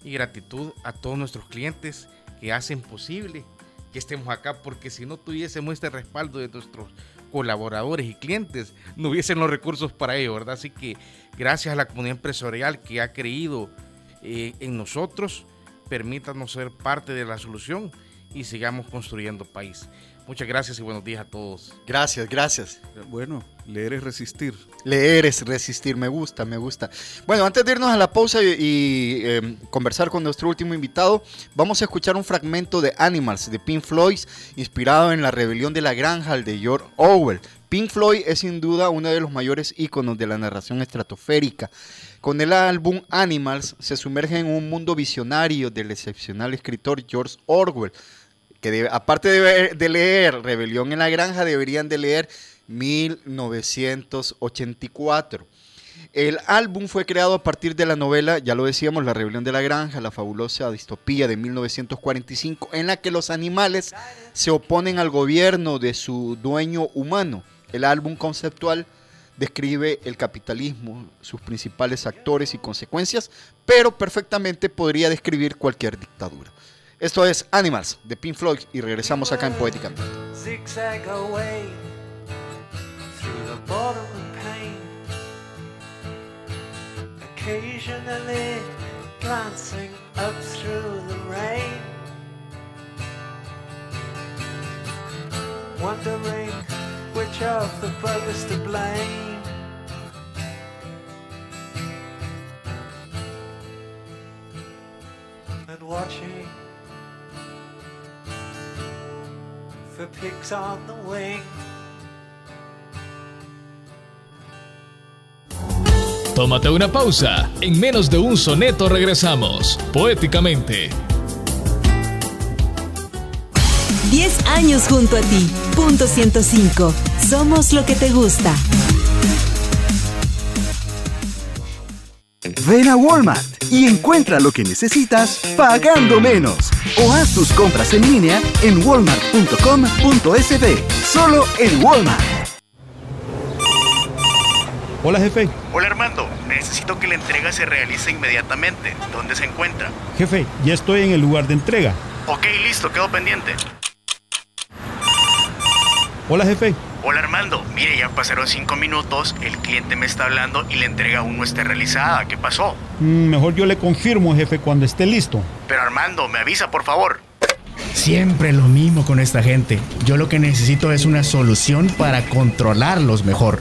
y gratitud a todos nuestros clientes que hacen posible que estemos acá, porque si no tuviésemos este respaldo de nuestros colaboradores y clientes, no hubiesen los recursos para ello, ¿verdad? Así que gracias a la comunidad empresarial que ha creído eh, en nosotros, permítanos ser parte de la solución y sigamos construyendo país. Muchas gracias y buenos días a todos. Gracias, gracias. Bueno, leer es resistir. Leer es resistir, me gusta, me gusta. Bueno, antes de irnos a la pausa y, y, eh, conversar con nuestro último invitado, vamos a escuchar un fragmento de Animals de Pink Floyd, inspirado en la rebelión de la granja de George Orwell. Pink Floyd es sin duda uno de los mayores íconos de la narración estratosférica. Con el álbum Animals se sumerge en un mundo visionario del excepcional escritor George Orwell, aparte de, de leer Rebelión en la Granja, deberían de leer 1984. El álbum fue creado a partir de la novela, ya lo decíamos, La Rebelión de la Granja, la fabulosa distopía de 1945, en la que los animales se oponen al gobierno de su dueño humano. El álbum conceptual describe el capitalismo, sus principales actores y consecuencias, pero perfectamente podría describir cualquier dictadura. Esto es Animals de Pink Floyd y regresamos acá en Poética. Occasionally glancing up through the rain, wondering which of the brothers to blame. And watching for pigs on the wing. Tómate una pausa. En menos de un soneto regresamos. Poéticamente. 10 años junto a ti. Punto 105. Somos lo que te gusta. Ven a Walmart y encuentra lo que necesitas pagando menos. O haz tus compras en línea en walmart.com.sb. Solo en Walmart. Hola jefe. Hola Armando, necesito que la entrega se realice inmediatamente. ¿Dónde se encuentra? Jefe, ya estoy en el lugar de entrega. Ok, listo, quedo pendiente. Hola jefe. Hola Armando, mire, ya pasaron cinco minutos, el cliente me está hablando y la entrega aún no está realizada. ¿Qué pasó? Mm, Mejor yo le confirmo jefe cuando esté listo. Pero Armando, me avisa por favor. Siempre lo mismo con esta gente. Yo lo que necesito es una solución para controlarlos mejor.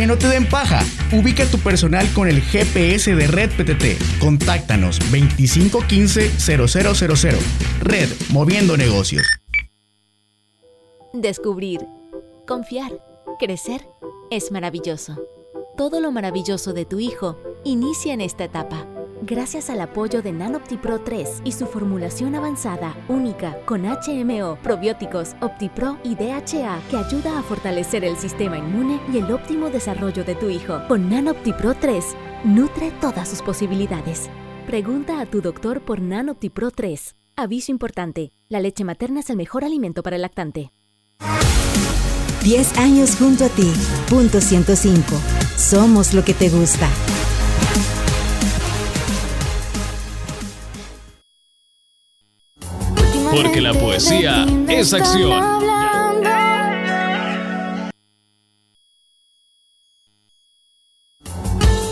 Que no te den paja. Ubica tu personal con el GPS de Red PTT. Contáctanos 2515-0000. Red, moviendo negocios. Descubrir, confiar, crecer es maravilloso. Todo lo maravilloso de tu hijo inicia en esta etapa. Gracias al apoyo de NanOptiPro 3 y su formulación avanzada, única, con HMO, probióticos, OptiPro y DHA, que ayuda a fortalecer el sistema inmune y el óptimo desarrollo de tu hijo. Con NanOptiPro 3, nutre todas sus posibilidades. Pregunta a tu doctor por NanOptiPro 3. Aviso importante, la leche materna es el mejor alimento para el lactante. 10 años junto a ti. Punto 105. Somos lo que te gusta. Porque la poesía es acción.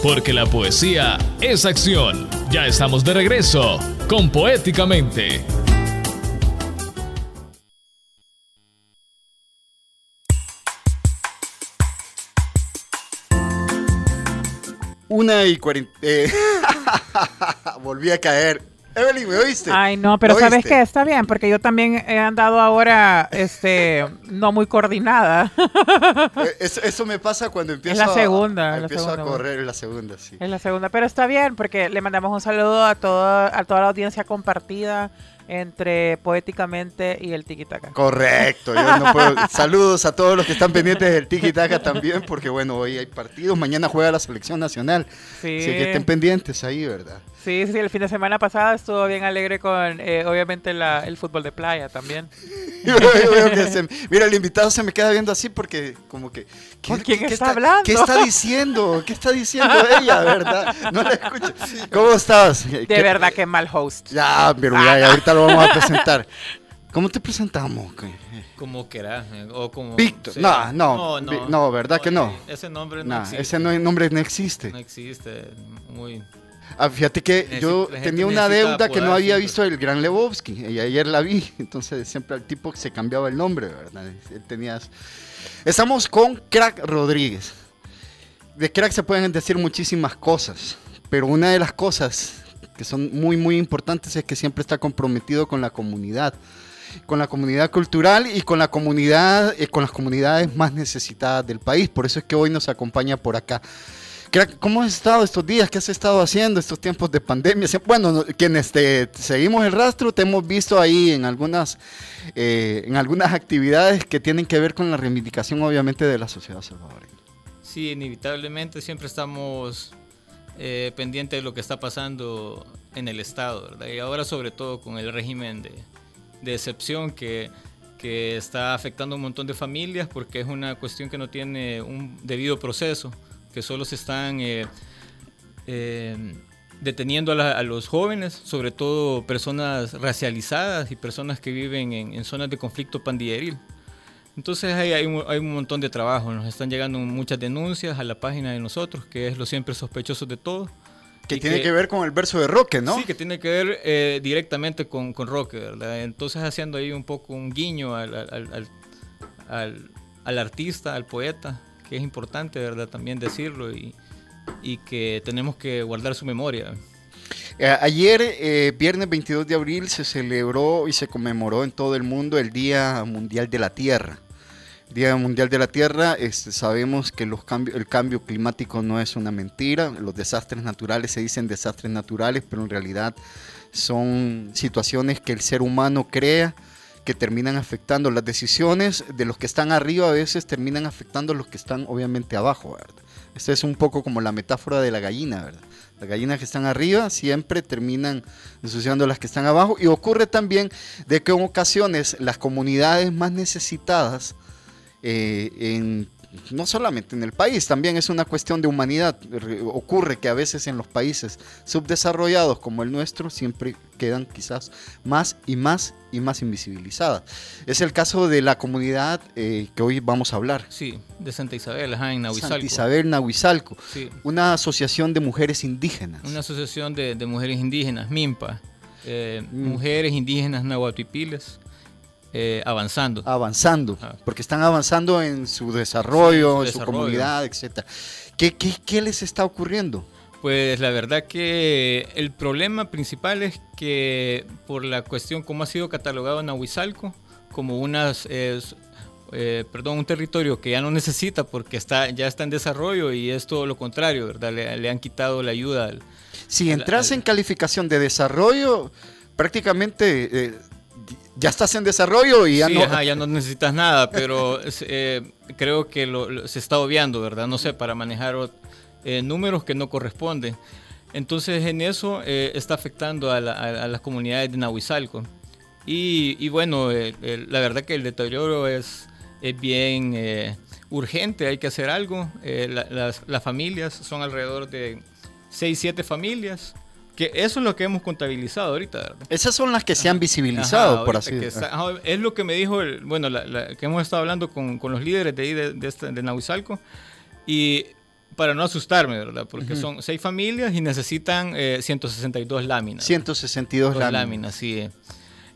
Porque la poesía es acción. Ya estamos de regreso con Poéticamente. Una y cuarenta. eh, volví a caer. Evelyn, ¿me oíste? Ay, no, pero ¿Me ¿sabes qué? Está bien, porque yo también he andado ahora, este, no muy coordinada. Eh, Eso, eso me pasa cuando empiezo, la a- segunda, a, es la empiezo segunda, a correr en la segunda, sí. Es la segunda, pero está bien, porque le mandamos un saludo a toda, a toda la audiencia compartida entre Poéticamente y el Tiki Taka. Correcto. yo no puedo- Saludos a todos los que están pendientes del Tiki Taka también, porque bueno, hoy hay partidos, mañana juega la selección nacional. Sí. Así que estén pendientes ahí, ¿verdad? Sí, sí, el fin de semana pasado estuvo bien alegre con, eh, obviamente, la- el fútbol de playa también. Yo veo que se- mira, el invitado se me queda viendo así porque como que... ¿qué, ¿Con quién qué está hablando? ¿Qué está diciendo? ¿Qué está diciendo ella, verdad? No la escucho. ¿Cómo estás? De verdad que mal host. Ya, pero ya, ya, ahorita lo vamos a presentar. ¿Cómo te presentamos? Como querás. eh, O como, Víctor. sí. No, no, vi- no, ¿verdad que no? Ese nombre no Nah, existe. Ese no- nombre no existe. No existe. Muy. Ah, fíjate que yo tenía una deuda que no había visto el gran Lebowski y ayer la vi, entonces siempre al tipo se cambiaba el nombre, ¿verdad? Él tenía... Estamos con Crack Rodríguez. De Crack se pueden decir muchísimas cosas, pero una de las cosas que son muy muy importantes es que siempre está comprometido con la comunidad, con la comunidad cultural y con la comunidad, eh, con las comunidades más necesitadas del país. Por eso es que hoy nos acompaña por acá. ¿Cómo has estado estos días? ¿Qué has estado haciendo estos tiempos de pandemia? Bueno, no- quienes te seguimos el rastro, te hemos visto ahí en algunas, eh, en algunas actividades que tienen que ver con la reivindicación, obviamente, de la sociedad salvadoreña. Sí, inevitablemente siempre estamos eh, pendientes de lo que está pasando en el Estado, ¿verdad? Y ahora sobre todo con el régimen de, de excepción que, que está afectando a un montón de familias porque es una cuestión que no tiene un debido proceso, que solo se están eh, eh, deteniendo a, la- a los jóvenes, sobre todo personas racializadas y personas que viven en, en zonas de conflicto pandilleril. Entonces hay, hay, un, hay un montón de trabajo, nos están llegando muchas denuncias a la página de nosotros, que es lo siempre sospechosos de todo. Que tiene que ver con el verso de Roque, ¿no? Sí, que tiene que ver eh, directamente con, con Roque, ¿verdad? Entonces haciendo ahí un poco un guiño al, al- al- al artista, al poeta, que es importante, ¿verdad? También decirlo y, que tenemos que guardar su memoria. Eh, ayer, eh, viernes 22 de abril, se celebró y se conmemoró en todo el mundo el Día Mundial de la Tierra. Día Mundial de la Tierra, este, sabemos que el cambio climático no es una mentira, los desastres naturales se dicen desastres naturales, pero en realidad son situaciones que el ser humano crea que terminan afectando las decisiones de los que están arriba a veces terminan afectando a los que están obviamente abajo, ¿verdad? Esta es un poco como la metáfora de la gallina, ¿verdad? Las gallinas que están arriba siempre terminan ensuciando las que están abajo y ocurre también de que en ocasiones las comunidades más necesitadas eh, en no solamente en el país, también es una cuestión de humanidad. Re- Ocurre que a veces en los países subdesarrollados como el nuestro siempre quedan quizás más y más y más invisibilizadas. Es el caso de la comunidad eh, que hoy vamos a hablar. Sí, de Santa Isabel, ajá, en Nahuizalco. Santa Isabel Nahuizalco, Sí. una asociación de mujeres indígenas. Una asociación de, de mujeres indígenas, MIMPA. eh, Mm. Mujeres indígenas nahuatipiles eh, avanzando. avanzando, porque están avanzando en su desarrollo, Sí, en su desarrollo. comunidad, etcétera. ¿Qué, qué, qué les está ocurriendo? Pues la verdad que el problema principal es que por la cuestión como ha sido catalogado Nahuizalco como unas eh, eh, perdón, un territorio que ya no necesita porque está ya está en desarrollo y es todo lo contrario, ¿verdad? Le, le han quitado la ayuda al, Si entras en calificación de desarrollo, prácticamente eh, ya estás en desarrollo y ya Sí, no... ajá, ya no necesitas nada, pero eh, creo que lo- lo- se está obviando, ¿verdad? No sé, para manejar eh, números que no corresponden. Entonces, en eso eh, está afectando a, la- a- a las comunidades de Nahuizalco. Y, y bueno, la verdad que el deterioro es, es bien eh, urgente, hay que hacer algo. Eh, la- las, las familias son alrededor de 6, 7 familias. Que eso es lo que hemos contabilizado ahorita, ¿verdad? Esas son las que se han visibilizado, Ajá, por así decirlo. es lo que me dijo, el- bueno, la- la- que hemos estado hablando con, con los líderes de ahí, de, de, este- de Nahuizalco, y para no asustarme, ¿verdad? Porque son seis familias y necesitan eh, 162 láminas. 162 Dos láminas. sí. eh.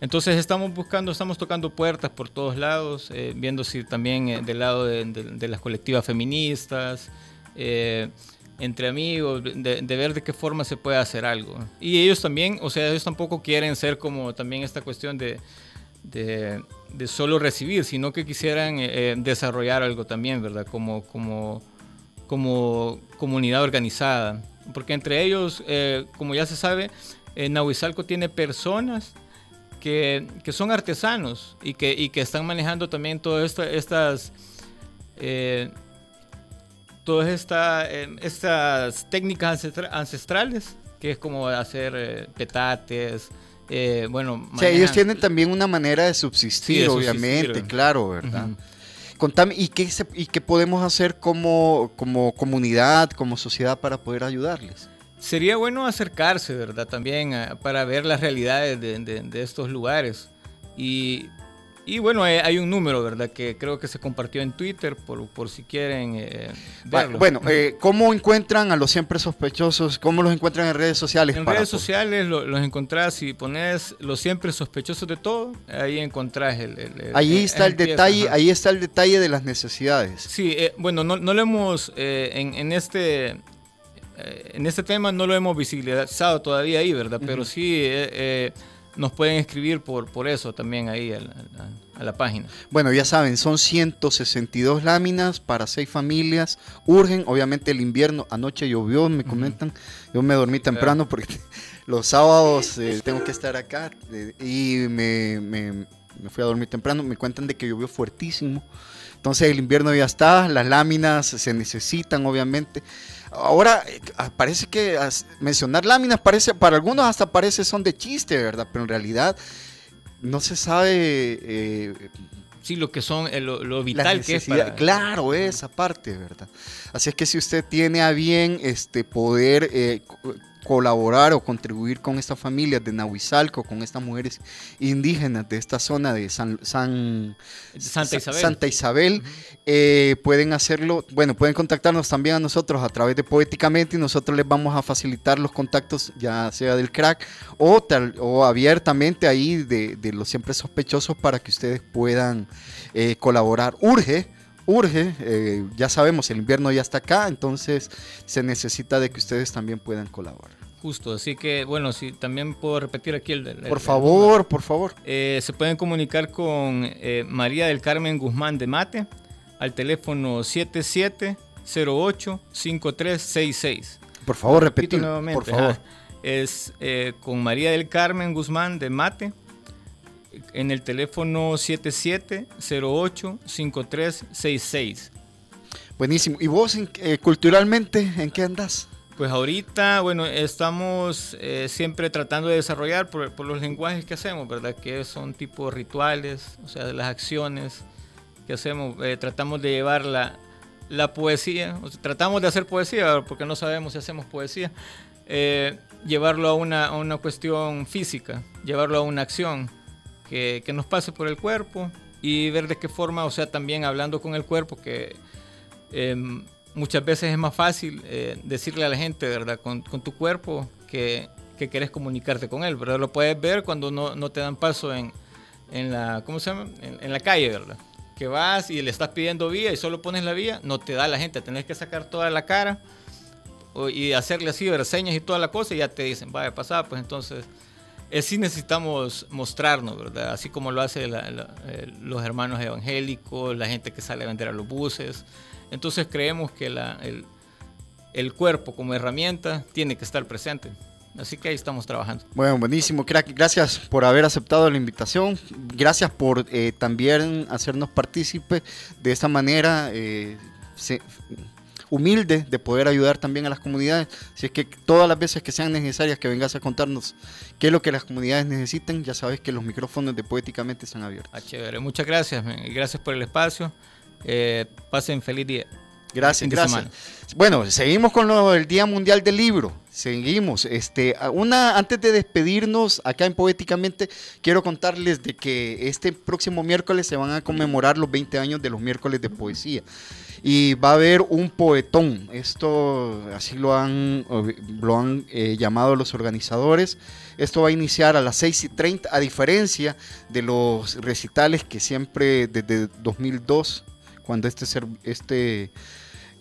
Entonces estamos buscando, estamos tocando puertas por todos lados, eh, viendo si también eh, del lado de, de- de las colectivas feministas, eh, entre amigos, de, ver de qué forma se puede hacer algo. Y ellos también, o sea, ellos tampoco quieren ser como también esta cuestión de, de, solo recibir, sino que quisieran eh, eh, desarrollar algo también, ¿verdad? Como, como, como comunidad organizada. Porque entre ellos, eh, como ya se sabe, eh, Nahuizalco tiene personas que, que son artesanos y que, y que están manejando también todas esta- estas... todas esta, eh, estas técnicas ancestra- ancestrales, que es como hacer eh, petates, eh, bueno... O sea, ellos tienen también una manera de subsistir, Sí, de obviamente, subsistir. claro, ¿verdad? Contame, ¿y qué, se- ¿y qué podemos hacer como, como comunidad, como sociedad para poder ayudarles? Sería bueno acercarse, ¿verdad? También a- para ver las realidades de, de- de estos lugares. Y, y bueno, hay, hay un número, ¿verdad? Que creo que se compartió en Twitter por, por si quieren eh, verlo. Bueno, eh, ¿cómo encuentran a los siempre sospechosos? ¿Cómo los encuentran en redes sociales? En para redes sociales lo- los encontrás y pones los siempre sospechosos de todo, ahí encontrás el... el- el- Ahí eh, está el detalle, ajá. ahí está el detalle de las necesidades. Sí, eh, bueno, no, no lo hemos, eh, en, en este, eh, en este tema no lo hemos visibilizado todavía ahí, ¿verdad? Pero sí eh, eh, nos pueden escribir por, por eso también ahí a la, a- a la página. Bueno, ya saben, son 162 láminas para seis familias. Urgen, obviamente el invierno. Anoche llovió, me comentan. Yo me dormí temprano porque los sábados eh, tengo que estar acá eh, y me, me- me fui a dormir temprano. Me cuentan de que llovió fuertísimo. Entonces el invierno ya está, las láminas se necesitan, obviamente. Ahora, eh, ah, parece que mencionar láminas parece, para algunos hasta parece son de chiste, ¿verdad? Pero en realidad no se sabe eh, Sí, lo que son, eh, lo, vital que es para... Claro, esa parte, ¿verdad? Así es que si usted tiene a bien este, poder eh, colaborar o contribuir con estas familias de Nahuizalco, con estas mujeres indígenas de esta zona de San, San- Santa Sa- Isabel. Santa Isabel, eh, pueden hacerlo, bueno, pueden contactarnos también a nosotros a través de Poéticamente y nosotros les vamos a facilitar los contactos, ya sea del crack o, tal, o abiertamente ahí de, de los siempre sospechosos para que ustedes puedan eh, colaborar. Urge, urge, eh, ya sabemos, el invierno ya está acá, entonces se necesita de que ustedes también puedan colaborar. Justo, así que bueno, si también puedo repetir aquí el... el- Por favor, por favor. Eh, se pueden comunicar con eh, María del Carmen Guzmán de Mate al teléfono 7708-5366. Por favor, repetir, nuevamente, por favor. ajá. Es con María del Carmen Guzmán de Mate en el teléfono 7708-5366. Buenísimo. ¿Y vos eh, culturalmente en qué andas? Pues ahorita, bueno, estamos eh, siempre tratando de desarrollar por, por los lenguajes que hacemos, ¿verdad? Que son tipo rituales, o sea, de las acciones que hacemos. eh, tratamos de llevar la, la poesía, o sea, tratamos de hacer poesía porque no sabemos si hacemos poesía, eh, llevarlo a una, a una cuestión física, llevarlo a una acción que, nos pase por el cuerpo y ver de qué forma, o sea, también hablando con el cuerpo, que eh, muchas veces es más fácil eh, decirle a la gente, ¿verdad? Con, tu cuerpo que, que querés comunicarte con él, ¿verdad? Lo puedes ver cuando no, no te dan paso en, en la, ¿cómo se llama? En, la calle, ¿verdad? Que vas y le estás pidiendo vía y solo pones la vía, no te da la gente, tenés que sacar toda la cara y hacerle así, ver señas y toda la cosa y ya te dicen, vaya, pasada, pues entonces eh, sí necesitamos mostrarnos, ¿verdad? Así como lo hacen los hermanos evangélicos, la gente que sale a vender a los buses. Entonces creemos que el, el cuerpo como herramienta tiene que estar presente. Así que ahí estamos trabajando. Bueno, buenísimo. Gracias por haber aceptado la invitación. Gracias por eh, también hacernos partícipe de esta manera eh, humilde de poder ayudar también a las comunidades. Si es que todas las veces que sean necesarias que vengas a contarnos qué es lo que las comunidades necesitan, ya sabes que los micrófonos de Poéticamente están abiertos. Ah, chévere. Muchas gracias. men, y Gracias por el espacio. Eh, pasen feliz día. Gracias, gracias. Bueno, seguimos con lo del Día Mundial del Libro. Seguimos. Este, a- una, antes de despedirnos acá en Poéticamente, quiero contarles de que este próximo miércoles se van a conmemorar los 20 años de los miércoles de poesía. Y va a haber un poetón. Esto así lo han, lo han eh, llamado los organizadores. Esto va a iniciar a las 6 y 30, a diferencia de los recitales que siempre desde 2002, cuando este, este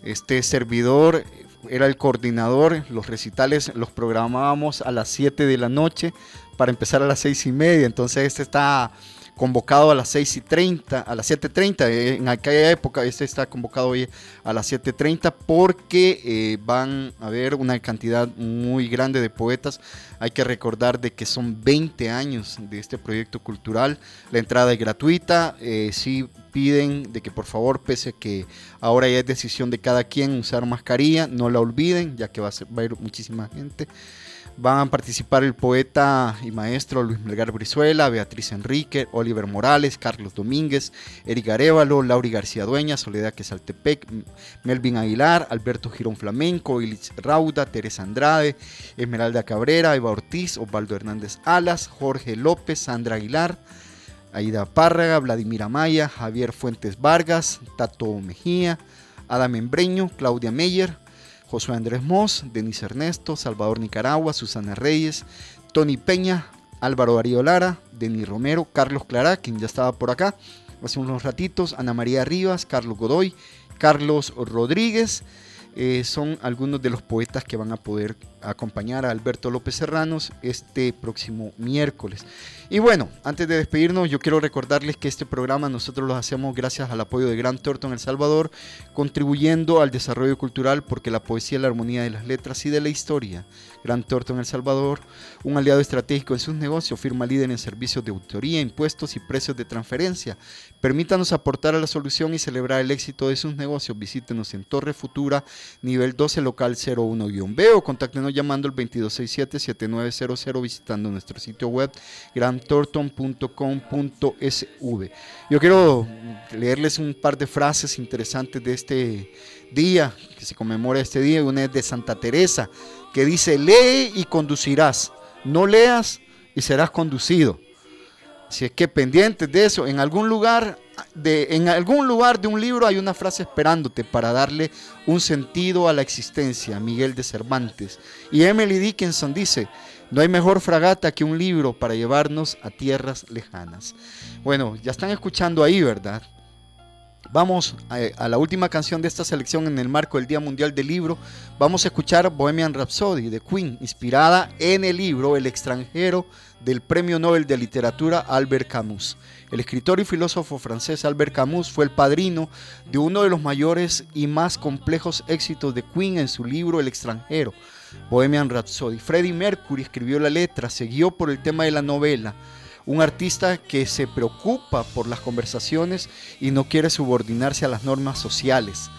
este servidor era el coordinador, los recitales los programábamos a las 7 de la noche para empezar a las 6 y media, entonces este está convocado a las 6 y 30, a las 7.30, eh, en aquella época este está convocado hoy a las 7.30 porque eh, van a haber una cantidad muy grande de poetas, hay que recordar de que son 20 años de este proyecto cultural, la entrada es gratuita, eh, sí piden de que por favor, pese a que ahora ya es decisión de cada quien usar mascarilla, no la olviden, ya que va a, ser- va a ir muchísima gente. Van a participar el poeta y maestro Luis Melgar Brizuela, Beatriz Enrique, Oliver Morales, Carlos Domínguez, Eric Arevalo, Lauri García Dueña, Soledad Quesaltepec, Melvin Aguilar, Alberto Girón Flamenco, Ilich Rauda, Teresa Andrade, Esmeralda Cabrera, Eva Ortiz, Osvaldo Hernández Alas, Jorge López, Sandra Aguilar, Aida Párraga, Vladimir Amaya, Javier Fuentes Vargas, Tato Mejía, Adam Embreño, Claudia Meyer, Josué Andrés Mos, Denis Ernesto, Salvador Nicaragua, Susana Reyes, Tony Peña, Álvaro Darío Lara, Denis Romero, Carlos Clará, quien ya estaba por acá hace unos ratitos, Ana María Rivas, Carlos Godoy, Carlos Rodríguez, eh, son algunos de los poetas que van a poder acompañar a Alberto López Serranos este próximo miércoles. Y bueno, antes de despedirnos, yo quiero recordarles que este programa nosotros lo hacemos gracias al apoyo de Gran Thornton El Salvador, contribuyendo al desarrollo cultural porque la poesía es la armonía de las letras y de la historia. Gran Thornton El Salvador, un aliado estratégico en sus negocios, firma líder en servicios de autoría, impuestos y precios de transferencia. Permítanos aportar a la solución y celebrar el éxito de sus negocios. Visítenos en Torre Futura, nivel 12, local 01-B o contáctenos llamando al 2267-7900 visitando nuestro sitio web grantorton.com.sv. Yo quiero leerles un par de frases interesantes de este día, que se conmemora este día. Una es de Santa Teresa, que dice, lee y conducirás, no leas y serás conducido. Si es que pendientes de eso, en algún lugar de, en algún lugar de un libro hay una frase esperándote para darle un sentido a la existencia, Miguel de Cervantes. Y Emily Dickinson dice, no hay mejor fragata que un libro para llevarnos a tierras lejanas. Bueno, ya están escuchando ahí, ¿verdad? Vamos a, a la última canción de esta selección en el marco del Día Mundial del Libro. Vamos a escuchar Bohemian Rhapsody de Queen, inspirada en el libro El extranjero del Premio Nobel de Literatura Albert Camus. El escritor y filósofo francés Albert Camus fue el padrino de uno de los mayores y más complejos éxitos de Queen en su libro El extranjero, Bohemian Rhapsody. Freddie Mercury escribió la letra, se guió por el tema de la novela. Un artista que se preocupa por las conversaciones y no quiere subordinarse a las normas sociales.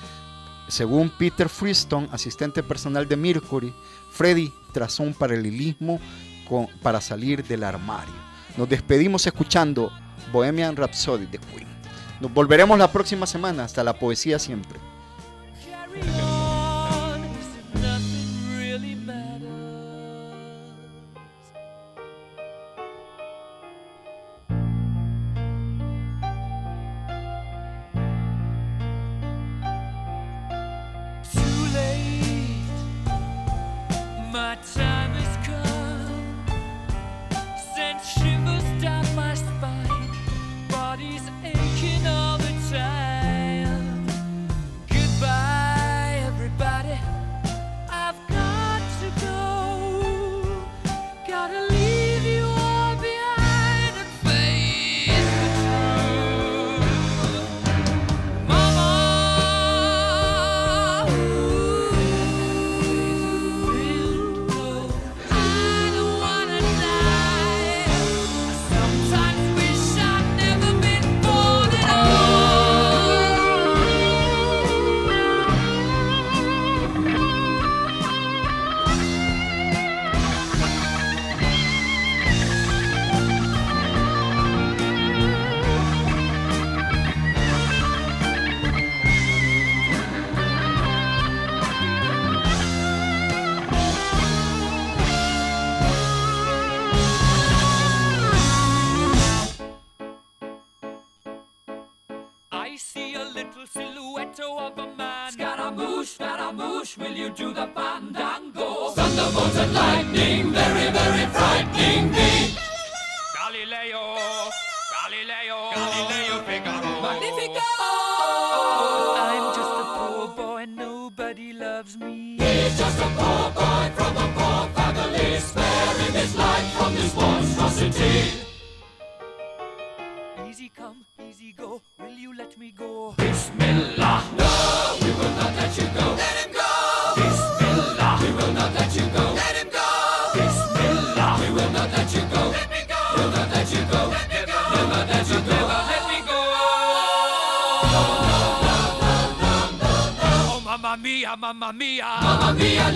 Según Peter Freestone, asistente personal de Mercury, Freddie trazó un paralelismo con- para salir del armario. Nos despedimos escuchando Bohemian Rhapsody de Queen. Nos volveremos la próxima semana. Hasta la poesía siempre.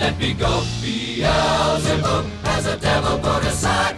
Let me go. Beelzebub has a devil put aside.